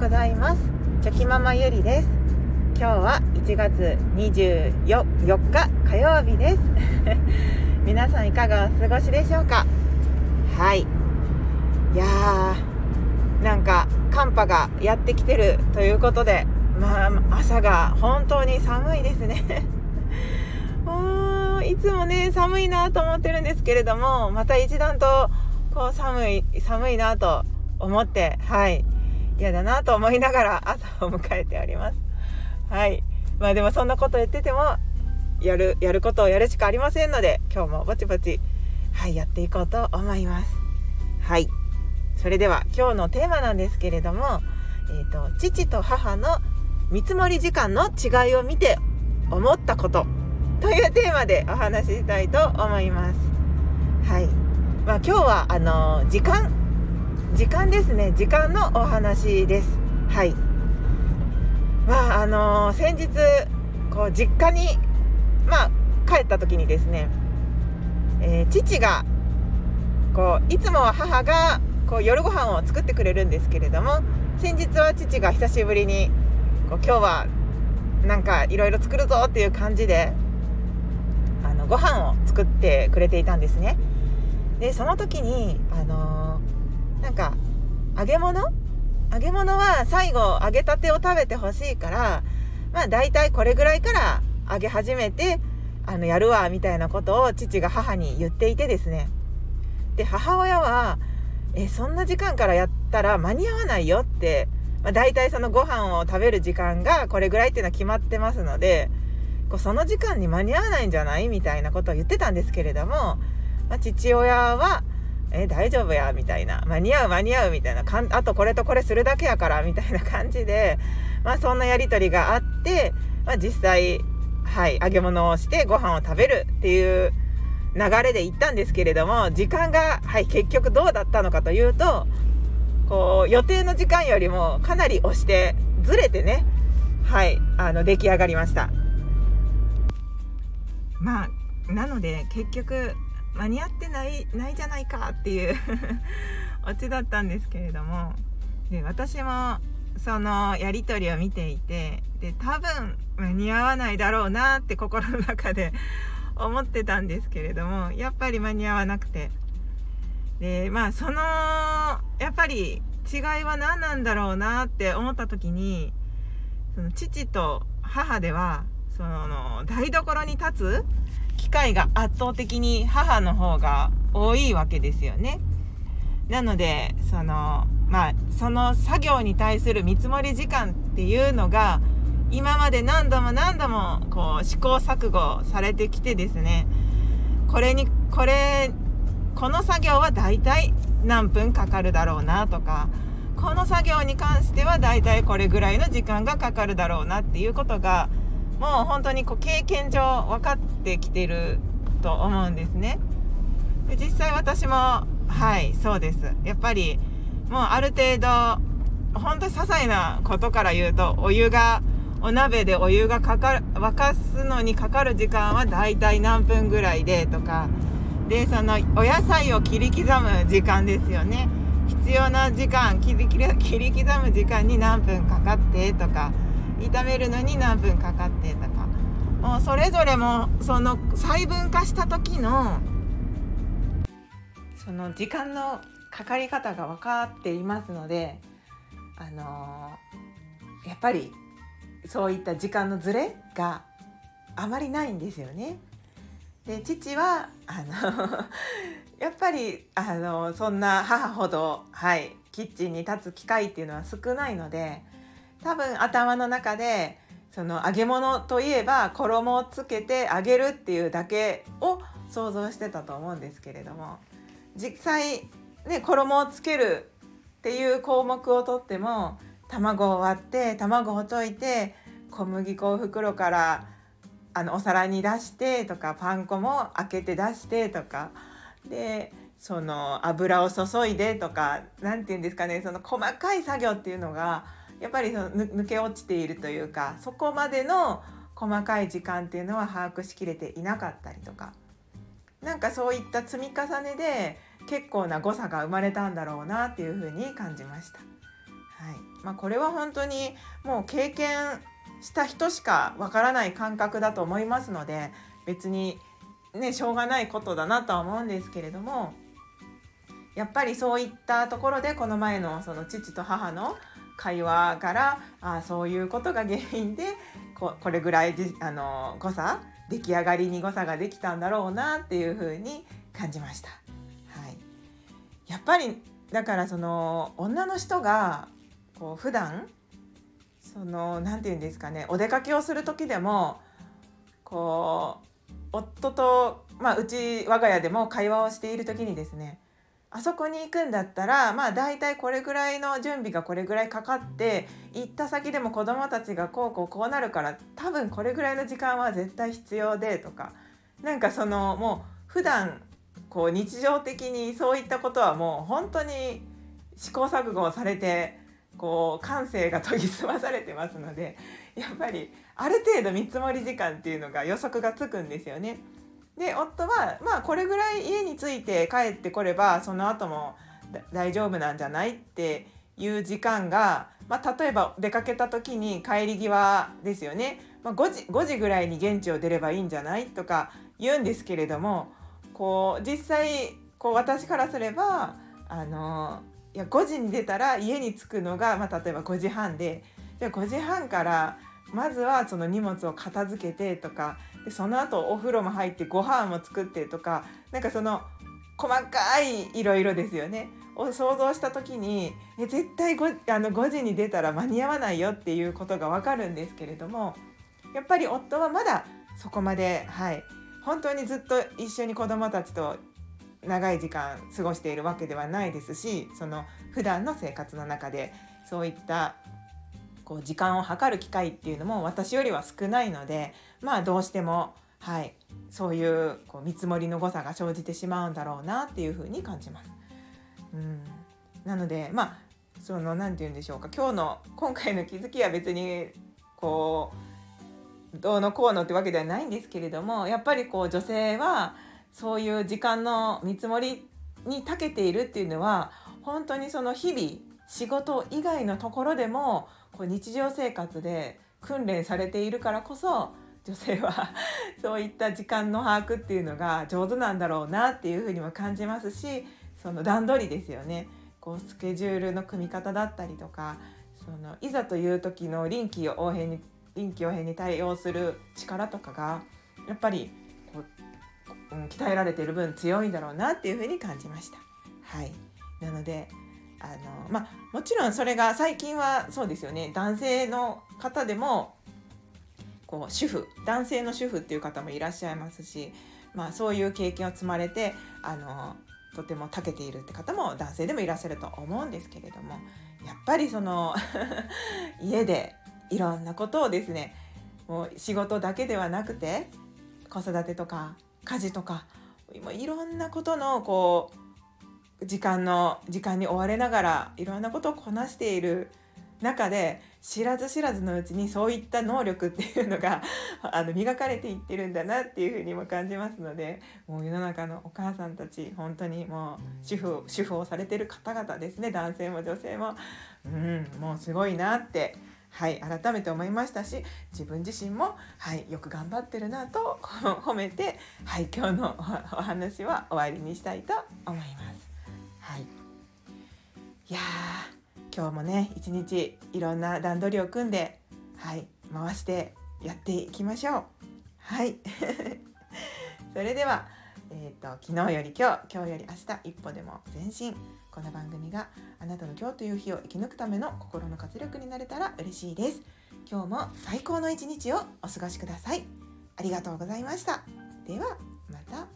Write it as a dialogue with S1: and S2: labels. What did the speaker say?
S1: ございます。チョキママゆりです。今日は1月24日火曜日です。皆さんいかがお過ごしでしょうか？はい。いやーなんか寒波がやってきてるということでまあ朝が本当に寒いですね。いつもね寒いなと思ってるんですけれどもまた一段とこう寒い寒いなと思ってはい。嫌だなと思いながら 朝を迎えております。はい。まあでもそんなこと言っててもやるやることをやるしかありませんので今日もぼちぼちはいやっていこうと思います。はい。それでは今日のテーマなんですけれども、えーと、父と母の見積もり時間の違いを見て思ったことというテーマでお話ししたいと思います。はい。まあ今日はあの時間時間ですね。時間のお話です。はい。まああの先日こう実家にまあ帰った時にですね、えー、父がこういつもは母がこう夜ご飯を作ってくれるんですけれども先日は父が久しぶりにこう今日はなんかいろいろ作るぞっていう感じであのご飯を作ってくれていたんですね。でその時にあのなんか揚げ物？揚げ物は最後揚げたてを食べてほしいからまあ大体これぐらいから揚げ始めてあのやるわみたいなことを父が母に言っていてですね。で母親は「えそんな時間からやったら間に合わないよ」って、まあ、大体そのご飯を食べる時間がこれぐらいっていうのは決まってますのでこうその時間に間に合わないんじゃないみたいなことを言ってたんですけれども、まあ、父親はえ大丈夫や？みたいな間に合う？間に合う？みたいな。かんあとこれとこれするだけやから。みたいな感じで、まあ、そんなやり取りがあって、まあ、実際はい揚げ物をしてご飯を食べるっていう流れで行ったんですけれども時間が、はい、結局どうだったのかというとこう予定の時間よりもかなり押してずれてねはいあの出来上がりました。まあなので結局間に合ってないないじゃないかっていう オチだったんですけれども。で私もそのやり取りを見ていてで多分間に合わないだろうなって心の中で 思ってたんですけれどもやっぱり間に合わなくて。でまあそのやっぱり違いは何なんだろうなって思った時にその父と母ではその台所に立つ機会が圧倒的に母の方が多いわけですよね。なのでそのまあその作業に対する見積もり時間っていうのが今まで何度も何度もこう試行錯誤されてきてですねこれにこれこの作業はだいたい何分かかるだろうなとかこの作業に関してはだいたいこれぐらいの時間がかかるだろうなっていうことがもう本当にこう経験上分かってきてると思うんですね。で実際私もはいそうです。やっぱりもうある程度本当に些細なことから言うとお湯がお鍋でお湯がかかる沸かすのにかかる時間はだいたい何分ぐらいでとか。でそのお野菜を切り刻む時間ですよね。必要な時間切り切り刻む時間に何分かかってとか。炒めるのに何分かかってとかもうそれぞれもその細分化した時のその時間のかかり方が分かっていますのであのー、やっぱりそういった時間のズレがあまりないんですよね。で父はあの やっぱりあのそんな母ほど、はい、キッチンに立つ機会っていうのは少ないので多分頭の中でその揚げ物といえば衣をつけて揚げるっていうだけを想像してたと思うんですけれども実際ね衣をつけるっていう項目をとっても卵を割って卵を溶いて小麦粉を袋からあのお皿に出してとかパン粉も開けて出してとかでその油を注いでとか何て言うんですかねその細かい作業っていうのがやっぱりその抜け落ちているというかそこまでの細かい時間っていうのは把握しきれていなかったりとかなんかそういった積み重ねで結構な誤差が生まれたんだろうなっていうふうに感じました。はいまあ、これは本当にもう経験した人しかわからない感覚だと思いますので別にねしょうがないことだなとは思うんですけれどもやっぱりそういったところでこの前のその父と母の会話からあそういうことが原因でここれぐらいあの誤差出来上がりに誤差ができたんだろうなっていうふうに感じました。はい、やっぱりだからその女の人がこう普段その何て言うんですかねお出かけをする時でもこう夫と、まあ、うち我が家でも会話をしている時にですねあそこに行くんだったらまあ大体これぐらいの準備がこれぐらいかかって行った先でも子どもたちがこうこうこうなるから多分これぐらいの時間は絶対必要でとかなんかそのもう普段こう日常的にそういったことはもう本当に試行錯誤をされてこう感性が研ぎ澄まされてますのでやっぱりある程度見積もり時間っていうのが予測がつくんですよね。で夫はまあこれぐらい家に着いて帰ってこればその後も大丈夫なんじゃないっていう時間が、まあ、例えば出かけた時に帰り際ですよね、まあ、5, 時5時ぐらいに現地を出ればいいんじゃないとか言うんですけれどもこう実際こう私からすればあのいや5時に出たら家に着くのが、まあ、例えば5時半で。じゃあ5時半からまずはその荷物を片付けてとかでその後お風呂も入ってご飯も作ってとかなんかその細かいいろいろですよね。を想像した時にえ絶対 5, あの5時に出たら間に合わないよっていうことが分かるんですけれどもやっぱり夫はまだそこまではい本当にずっと一緒に子どもたちと長い時間過ごしているわけではないですしその普段の生活の中でそういったこう時間を計る機会っていうのも私よりは少ないのでまあどうしてもはいそういうこう見積もりの誤差が生じてしまうんだろうなっていうふうに感じます。うんなのでまあその何て言うんでしょうか今日の今回の気づきは別にこうどうのこうのってわけではないんですけれどもやっぱりこう女性はそういう時間の見積もりに長けているっていうのは本当にその日々仕事以外のところでもこう日常生活で訓練されているからこそ女性は そういった時間の把握っていうのが上手なんだろうなっていうふうにも感じますしその段取りですよねこうスケジュールの組み方だったりとかそのいざという時の臨機応変に臨機応変に対応する力とかがやっぱりこう、うん、鍛えられてる分強いんだろうなっていうふうに感じました。はいなのであのまあもちろんそれが最近はそうですよね。男性の方でもこう主婦男性の主婦っていう方もいらっしゃいますし、まあ、そういう経験を積まれてあのとても長けているって方も男性でもいらっしゃると思うんですけれどもやっぱりその 家でいろんなことをですねもう仕事だけではなくて子育てとか家事とかいろんなことのこう時間の時間に追われながらいろんなことをこなしている中で知らず知らずのうちにそういった能力っていうのが あの磨かれていってるんだなっていうふうにも感じますのでもう世の中のお母さんたち本当にもう主婦主婦をされてる方々ですね男性も女性も。うんもうすごいなって。はい改めて思いましたし自分自身もはいよく頑張ってるなと褒めてはい今日のお話は終わりにしたいと思います。はい。いや今日もね一日いろんな段取りを組んではい回してやっていきましょう。はい。それでは、えーと、昨日より今日今日より明日一歩でも前進。この番組があなたの今日という日を生き抜くための心の活力になれたら嬉しいです。今日も最高の一日をお過ごしください。ありがとうございました。ではまた。